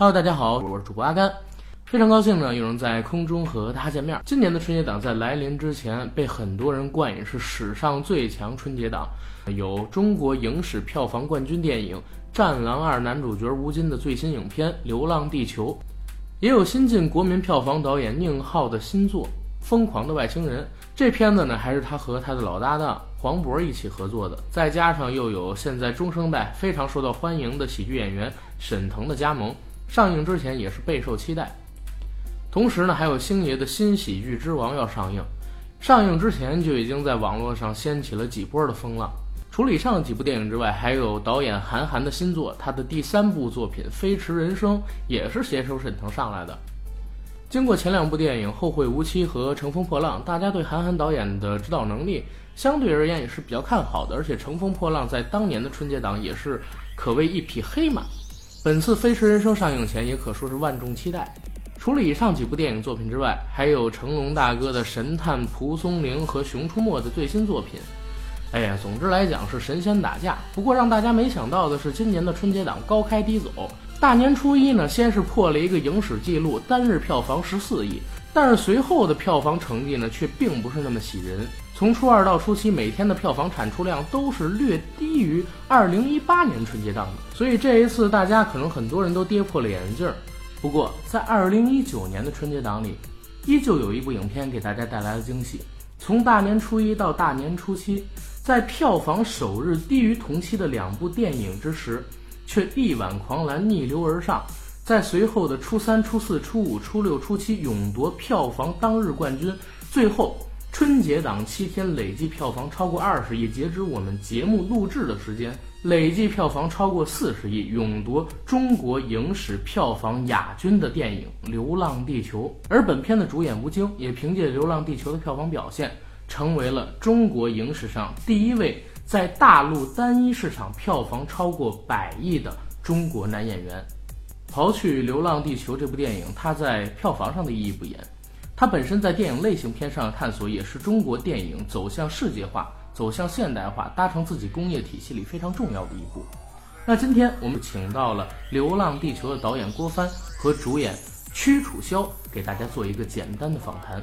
Hello，大家好，我是主播阿甘，非常高兴呢，又能在空中和大家见面。今年的春节档在来临之前，被很多人冠以是史上最强春节档，有中国影史票房冠军电影《战狼二》男主角吴京的最新影片《流浪地球》，也有新晋国民票房导演宁浩的新作《疯狂的外星人》。这片子呢，还是他和他的老搭档黄渤一起合作的，再加上又有现在中生代非常受到欢迎的喜剧演员沈腾的加盟。上映之前也是备受期待，同时呢，还有星爷的新喜剧之王要上映，上映之前就已经在网络上掀起了几波的风浪。除了以上几部电影之外，还有导演韩寒的新作，他的第三部作品《飞驰人生》也是携手沈腾上来的。经过前两部电影《后会无期》和《乘风破浪》，大家对韩寒导演的指导能力相对而言也是比较看好的，而且《乘风破浪》在当年的春节档也是可谓一匹黑马。本次《飞驰人生》上映前也可说是万众期待。除了以上几部电影作品之外，还有成龙大哥的《神探蒲松龄》和《熊出没》的最新作品。哎呀，总之来讲是神仙打架。不过让大家没想到的是，今年的春节档高开低走。大年初一呢，先是破了一个影史记录，单日票房十四亿。但是随后的票房成绩呢，却并不是那么喜人。从初二到初七，每天的票房产出量都是略低于二零一八年春节档的，所以这一次大家可能很多人都跌破了眼镜儿。不过在二零一九年的春节档里，依旧有一部影片给大家带来了惊喜。从大年初一到大年初七，在票房首日低于同期的两部电影之时，却力挽狂澜，逆流而上，在随后的初三、初四、初五、初六、初七勇夺票房当日冠军，最后。春节档七天累计票房超过二十亿，截止我们节目录制的时间，累计票房超过四十亿，勇夺中国影史票房亚军的电影《流浪地球》。而本片的主演吴京也凭借《流浪地球》的票房表现，成为了中国影史上第一位在大陆单一市场票房超过百亿的中国男演员。刨去《流浪地球》这部电影，它在票房上的意义不言。它本身在电影类型片上的探索，也是中国电影走向世界化、走向现代化、搭成自己工业体系里非常重要的一步。那今天我们请到了《流浪地球》的导演郭帆和主演屈楚萧，给大家做一个简单的访谈。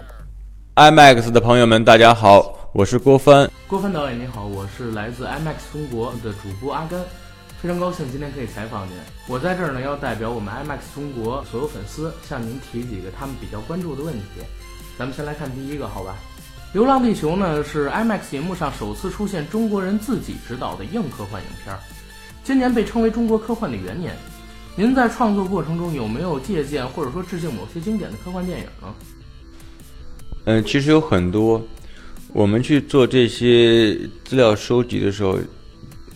IMAX 的朋友们，大家好，我是郭帆。郭帆导演你好，我是来自 IMAX 中国的主播阿甘。非常高兴今天可以采访您。我在这儿呢，要代表我们 IMAX 中国所有粉丝向您提几个他们比较关注的问题。咱们先来看第一个，好吧？《流浪地球》呢是 IMAX 银幕上首次出现中国人自己执导的硬科幻影片，今年被称为中国科幻的元年。您在创作过程中有没有借鉴或者说致敬某些经典的科幻电影呢？嗯，其实有很多。我们去做这些资料收集的时候。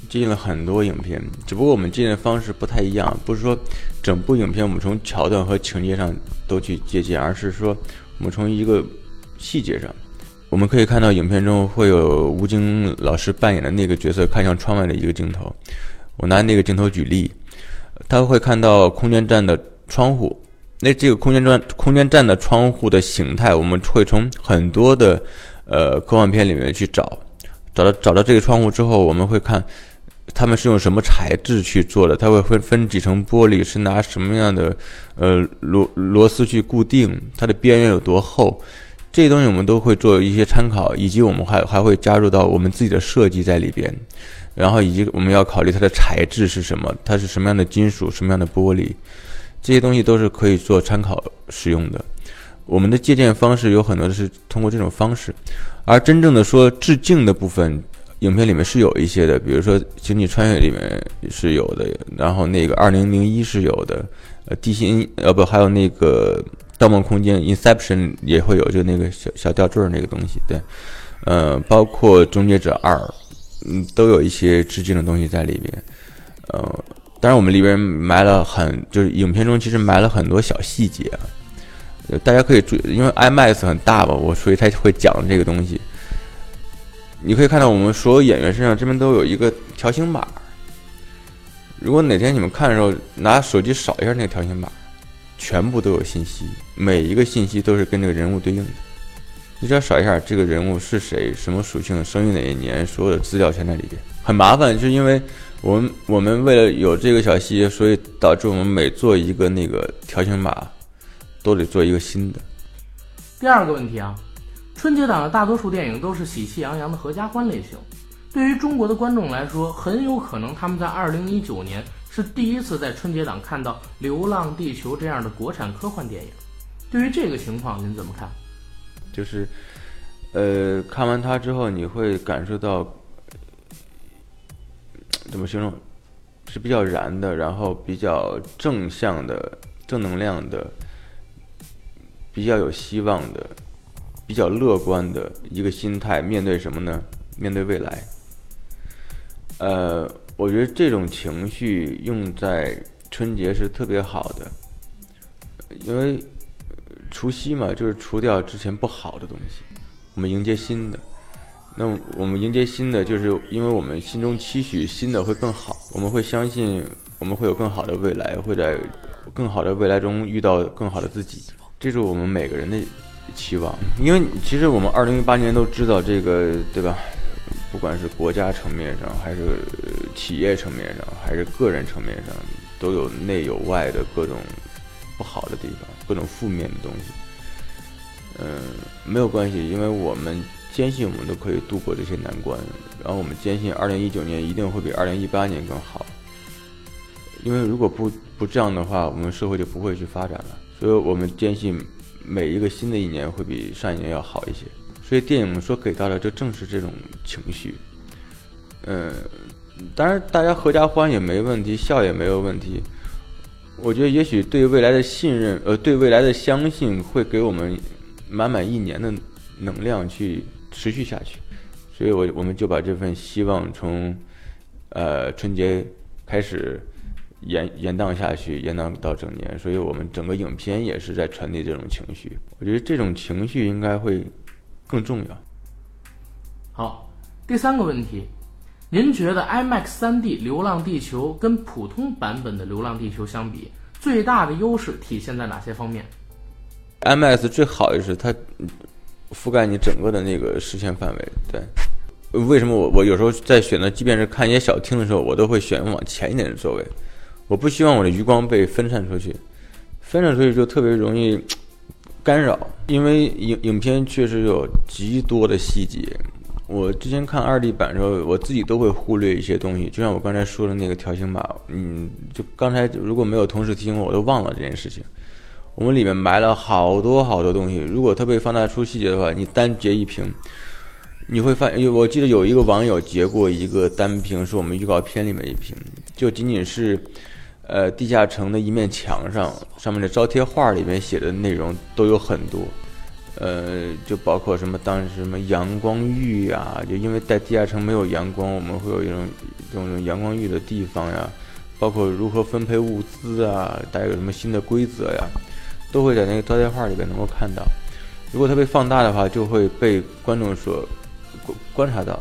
借鉴了很多影片，只不过我们借鉴的方式不太一样，不是说整部影片我们从桥段和情节上都去借鉴，而是说我们从一个细节上，我们可以看到影片中会有吴京老师扮演的那个角色看向窗外的一个镜头。我拿那个镜头举例，他会看到空间站的窗户，那这个空间站空间站的窗户的形态，我们会从很多的呃科幻片里面去找，找到找到这个窗户之后，我们会看。他们是用什么材质去做的？它会分分几层玻璃？是拿什么样的呃螺螺丝去固定？它的边缘有多厚？这些东西我们都会做一些参考，以及我们还还会加入到我们自己的设计在里边。然后以及我们要考虑它的材质是什么？它是什么样的金属？什么样的玻璃？这些东西都是可以做参考使用的。我们的借鉴方式有很多是通过这种方式，而真正的说致敬的部分。影片里面是有一些的，比如说《星际穿越》里面是有的，然后那个《二零零一》是有的，呃，《地心》呃不，还有那个《盗梦空间》（Inception） 也会有，就那个小小吊坠那个东西，对，呃，包括《终结者二》，嗯，都有一些致敬的东西在里边，呃，当然我们里边埋了很，就是影片中其实埋了很多小细节，呃大家可以注意，因为 IMAX 很大吧，我所以他会讲这个东西。你可以看到，我们所有演员身上这边都有一个条形码。如果哪天你们看的时候，拿手机扫一下那个条形码，全部都有信息，每一个信息都是跟这个人物对应的。你只要扫一下，这个人物是谁，什么属性，生于哪一年，所有的资料全在里边。很麻烦，就因为我们我们为了有这个小细节，所以导致我们每做一个那个条形码，都得做一个新的。第二个问题啊，春节档的大多数电影都是喜气洋洋的合家欢类型，对于中国的观众来说，很有可能他们在二零一九年是第一次在春节档看到《流浪地球》这样的国产科幻电影。对于这个情况，您怎么看？就是，呃，看完它之后，你会感受到。怎么形容？是比较燃的，然后比较正向的、正能量的，比较有希望的、比较乐观的一个心态，面对什么呢？面对未来。呃，我觉得这种情绪用在春节是特别好的，因为除夕嘛，就是除掉之前不好的东西，我们迎接新的。那我们迎接新的，就是因为我们心中期许新的会更好，我们会相信我们会有更好的未来，会在更好的未来中遇到更好的自己，这是我们每个人的期望。因为其实我们二零一八年都知道这个，对吧？不管是国家层面上，还是企业层面上，还是个人层面上，都有内有外的各种不好的地方，各种负面的东西。嗯，没有关系，因为我们。坚信我们都可以度过这些难关，然后我们坚信二零一九年一定会比二零一八年更好。因为如果不不这样的话，我们社会就不会去发展了。所以我们坚信每一个新的一年会比上一年要好一些。所以电影所给到的，就正是这种情绪。嗯，当然大家合家欢也没问题，笑也没有问题。我觉得也许对未来的信任，呃，对未来的相信，会给我们满满一年的能量去。持续下去，所以我我们就把这份希望从，呃春节开始延延宕下去，延宕到整年，所以我们整个影片也是在传递这种情绪。我觉得这种情绪应该会更重要。好，第三个问题，您觉得 IMAX 3D《流浪地球》跟普通版本的《流浪地球》相比，最大的优势体现在哪些方面？IMAX 最好的是它。覆盖你整个的那个视线范围，对。为什么我我有时候在选择，即便是看一些小厅的时候，我都会选往前一点的座位。我不希望我的余光被分散出去，分散出去就特别容易 干扰。因为影影片确实有极多的细节。我之前看二 D 版的时候，我自己都会忽略一些东西，就像我刚才说的那个条形码，嗯，就刚才如果没有同事提醒我，我都忘了这件事情。我们里面埋了好多好多东西，如果特别放大出细节的话，你单截一屏，你会发，我记得有一个网友截过一个单屏，是我们预告片里面一屏，就仅仅是，呃，地下城的一面墙上，上面的招贴画里面写的内容都有很多，呃，就包括什么当时什么阳光浴呀，就因为在地下城没有阳光，我们会有一种这种阳光浴的地方呀，包括如何分配物资啊，大家有什么新的规则呀。都会在那个招贴画里边能够看到，如果它被放大的话，就会被观众所观观察到；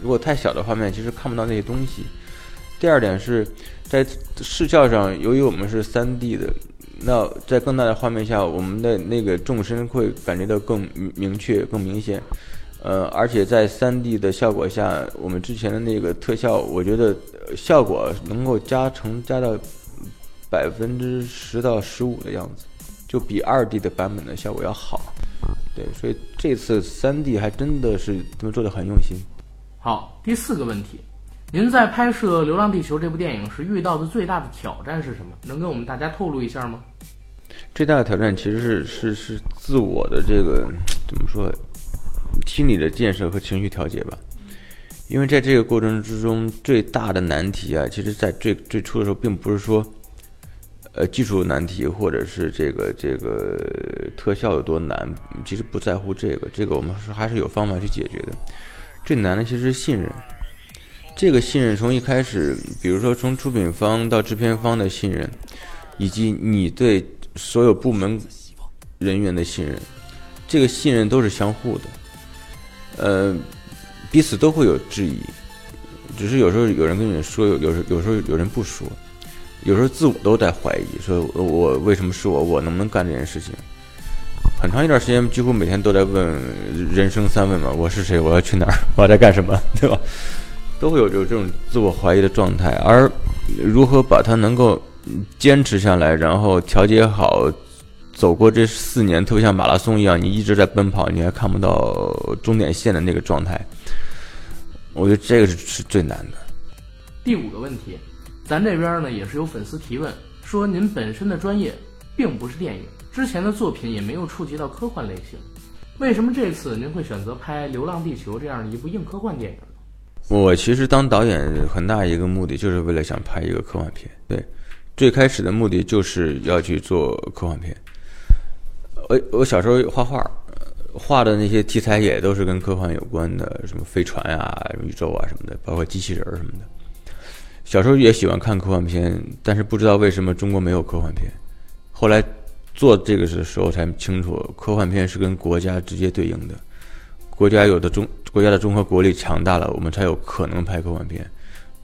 如果太小的画面，其实看不到那些东西。第二点是在视效上，由于我们是三 D 的，那在更大的画面下，我们的那个纵深会感觉到更明确、更明显。呃，而且在三 D 的效果下，我们之前的那个特效，我觉得效果能够加成加到百分之十到十五的样子。就比二 D 的版本的效果要好，对，所以这次三 D 还真的是他们做的很用心。好，第四个问题，您在拍摄《流浪地球》这部电影时遇到的最大的挑战是什么？能跟我们大家透露一下吗？最大的挑战其实是是是自我的这个怎么说，心理的建设和情绪调节吧。因为在这个过程之中，最大的难题啊，其实在最最初的时候，并不是说。呃，技术难题或者是这个这个特效有多难，其实不在乎这个，这个我们是还是有方法去解决的。最难的其实是信任，这个信任从一开始，比如说从出品方到制片方的信任，以及你对所有部门人员的信任，这个信任都是相互的。呃，彼此都会有质疑，只是有时候有人跟你说，有有时有时候有人不说。有时候自我都在怀疑，说我为什么是我？我能不能干这件事情？很长一段时间，几乎每天都在问人生三问嘛：我是谁？我要去哪儿？我在干什么？对吧？都会有有这种自我怀疑的状态，而如何把它能够坚持下来，然后调节好，走过这四年，特别像马拉松一样，你一直在奔跑，你还看不到终点线的那个状态，我觉得这个是是最难的。第五个问题，咱这边呢也是有粉丝提问，说您本身的专业并不是电影，之前的作品也没有触及到科幻类型，为什么这次您会选择拍《流浪地球》这样的一部硬科幻电影？我其实当导演很大一个目的就是为了想拍一个科幻片，对，最开始的目的就是要去做科幻片。我我小时候画画，画的那些题材也都是跟科幻有关的，什么飞船啊、宇宙啊什么的，包括机器人什么的。小时候也喜欢看科幻片，但是不知道为什么中国没有科幻片。后来做这个的时候才清楚，科幻片是跟国家直接对应的。国家有的中国家的综合国力强大了，我们才有可能拍科幻片，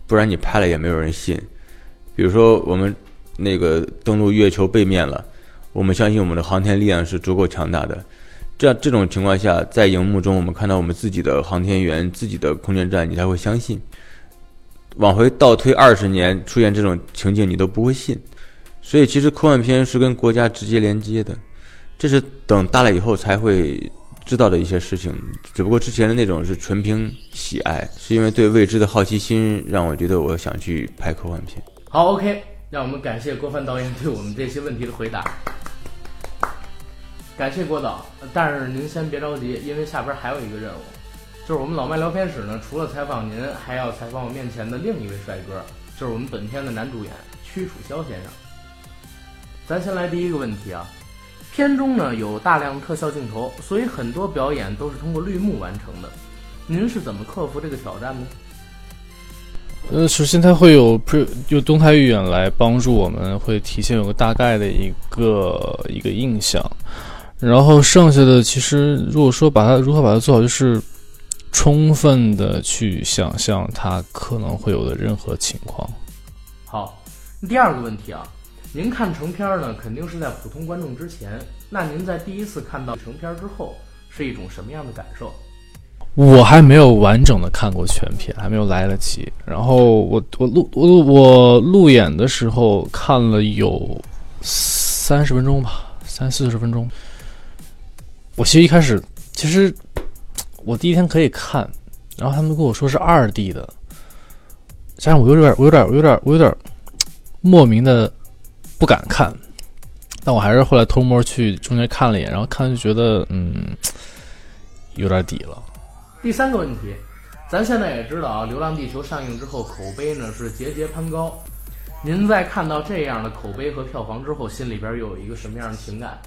不然你拍了也没有人信。比如说我们那个登陆月球背面了，我们相信我们的航天力量是足够强大的。这样这种情况下，在荧幕中我们看到我们自己的航天员、自己的空间站，你才会相信。往回倒推二十年，出现这种情景你都不会信，所以其实科幻片是跟国家直接连接的，这是等大了以后才会知道的一些事情。只不过之前的那种是纯凭喜爱，是因为对未知的好奇心让我觉得我想去拍科幻片。好，OK，让我们感谢郭帆导演对我们这些问题的回答。感谢郭导，但是您先别着急，因为下边还有一个任务。就是我们老麦聊天室呢，除了采访您，还要采访我面前的另一位帅哥，就是我们本片的男主演屈楚萧先生。咱先来第一个问题啊，片中呢有大量特效镜头，所以很多表演都是通过绿幕完成的。您是怎么克服这个挑战呢？呃，首先它会有 pre 有动态预演来帮助我们，会提前有个大概的一个一个印象，然后剩下的其实如果说把它如何把它做好，就是。充分的去想象它可能会有的任何情况。好，第二个问题啊，您看成片呢，肯定是在普通观众之前。那您在第一次看到成片之后，是一种什么样的感受？我还没有完整的看过全片，还没有来得及。然后我我录我我路演的时候看了有三十分钟吧，三四十分钟。我其实一开始其实。我第一天可以看，然后他们跟我说是二 D 的，加上我有点，我有点，我有点，我有点莫名的不敢看，但我还是后来偷摸去中间看了一眼，然后看就觉得嗯 有点底了。第三个问题，咱现在也知道啊，《流浪地球》上映之后口碑呢是节节攀高，您在看到这样的口碑和票房之后，心里边又有一个什么样的情感？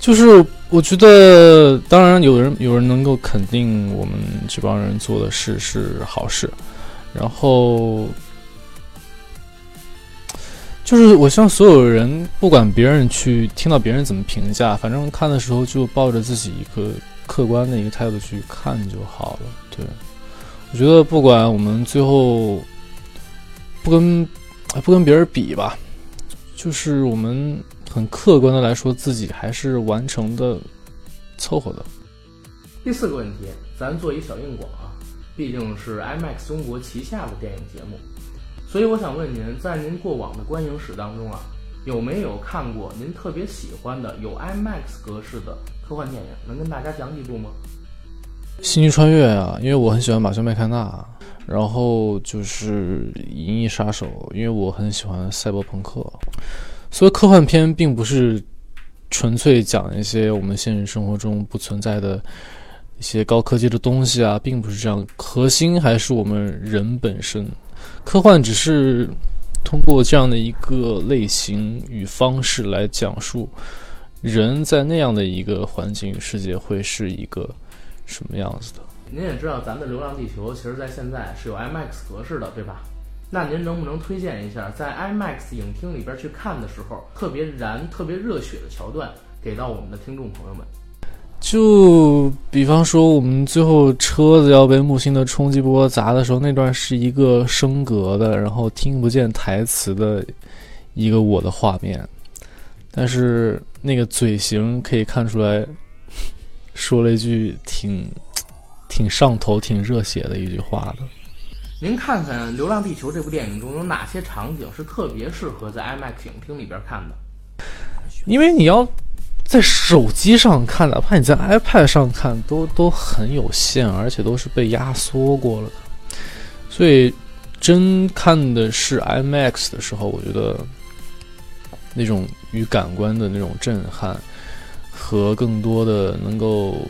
就是我觉得，当然有人有人能够肯定我们这帮人做的事是好事，然后就是我希望所有人，不管别人去听到别人怎么评价，反正看的时候就抱着自己一个客观的一个态度去看就好了。对，我觉得不管我们最后不跟不跟别人比吧，就是我们。很客观的来说，自己还是完成的凑合的。第四个问题，咱做一小硬广啊，毕竟是 IMAX 中国旗下的电影节目，所以我想问您，在您过往的观影史当中啊，有没有看过您特别喜欢的有 IMAX 格式的科幻电影？能跟大家讲几部吗？《星际穿越》啊，因为我很喜欢马修麦康纳，然后就是《银翼杀手》，因为我很喜欢赛博朋克。所以科幻片并不是纯粹讲一些我们现实生活中不存在的一些高科技的东西啊，并不是这样。核心还是我们人本身。科幻只是通过这样的一个类型与方式来讲述人在那样的一个环境与世界会是一个什么样子的。您也知道，咱们的《流浪地球》其实在现在是有 IMAX 格式的，对吧？那您能不能推荐一下，在 IMAX 影厅里边去看的时候，特别燃、特别热血的桥段，给到我们的听众朋友们？就比方说，我们最后车子要被木星的冲击波砸的时候，那段是一个升格的，然后听不见台词的一个我的画面，但是那个嘴型可以看出来，说了一句挺 挺上头、挺热血的一句话的。您看看《流浪地球》这部电影中有哪些场景是特别适合在 IMAX 影厅里边看的？因为你要在手机上看，哪怕你在 iPad 上看，都都很有限，而且都是被压缩过了的。所以，真看的是 IMAX 的时候，我觉得那种与感官的那种震撼，和更多的能够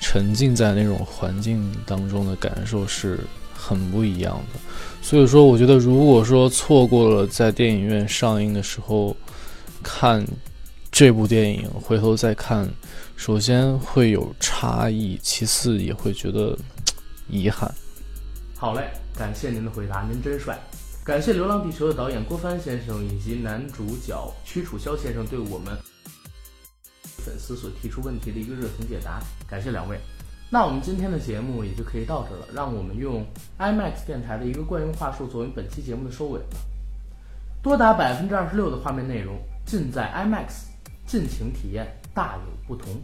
沉浸在那种环境当中的感受是很不一样的。所以说，我觉得如果说错过了在电影院上映的时候看这部电影，回头再看，首先会有差异，其次也会觉得遗憾。好嘞，感谢您的回答，您真帅。感谢《流浪地球》的导演郭帆先生以及男主角屈楚萧先生对我们粉丝所提出问题的一个热情解答，感谢两位。那我们今天的节目也就可以到这了，让我们用 IMAX 电台的一个惯用话术作为本期节目的收尾吧。多达百分之二十六的画面内容尽在 IMAX，尽情体验，大有不同。